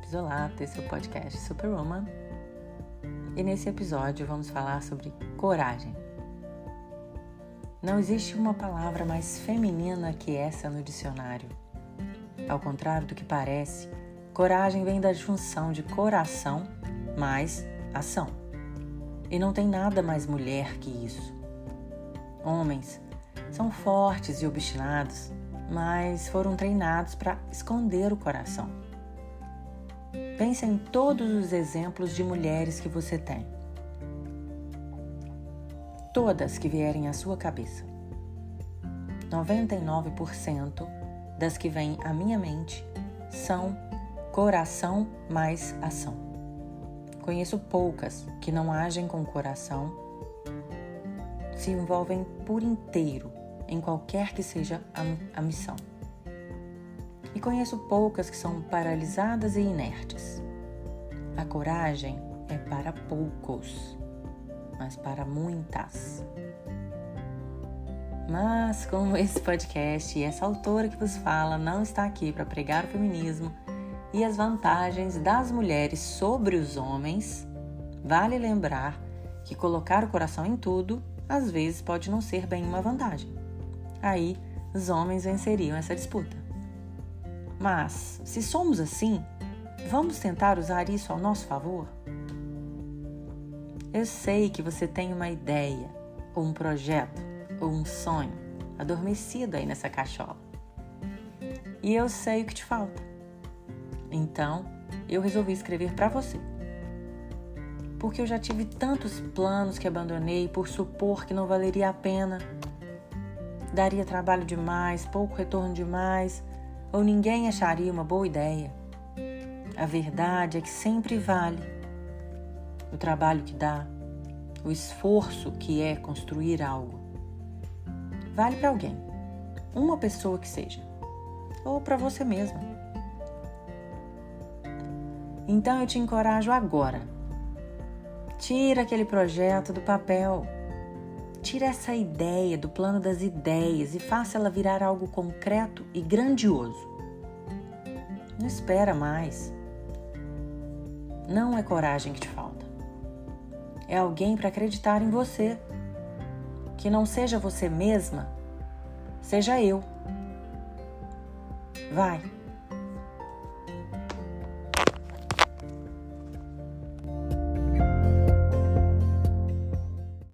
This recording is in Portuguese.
Pisolato, esse é o podcast Superwoman. E nesse episódio vamos falar sobre coragem. Não existe uma palavra mais feminina que essa no dicionário. Ao contrário do que parece, coragem vem da junção de coração mais ação. E não tem nada mais mulher que isso. Homens são fortes e obstinados, mas foram treinados para esconder o coração. Pense em todos os exemplos de mulheres que você tem. Todas que vierem à sua cabeça. 99% das que vêm à minha mente são coração mais ação. Conheço poucas que não agem com coração, se envolvem por inteiro em qualquer que seja a, a missão. E conheço poucas que são paralisadas e inertes. A coragem é para poucos, mas para muitas. Mas, como esse podcast e essa autora que vos fala não está aqui para pregar o feminismo e as vantagens das mulheres sobre os homens, vale lembrar que colocar o coração em tudo às vezes pode não ser bem uma vantagem aí os homens venceriam essa disputa. Mas, se somos assim, vamos tentar usar isso ao nosso favor? Eu sei que você tem uma ideia, ou um projeto, ou um sonho adormecido aí nessa cachola. E eu sei o que te falta. Então, eu resolvi escrever para você. Porque eu já tive tantos planos que abandonei por supor que não valeria a pena daria trabalho demais, pouco retorno demais, ou ninguém acharia uma boa ideia. A verdade é que sempre vale o trabalho que dá, o esforço que é construir algo. Vale para alguém, uma pessoa que seja, ou para você mesma. Então eu te encorajo agora. Tira aquele projeto do papel Tire essa ideia do plano das ideias e faça ela virar algo concreto e grandioso. Não espera mais. Não é coragem que te falta. É alguém para acreditar em você. Que não seja você mesma, seja eu. Vai.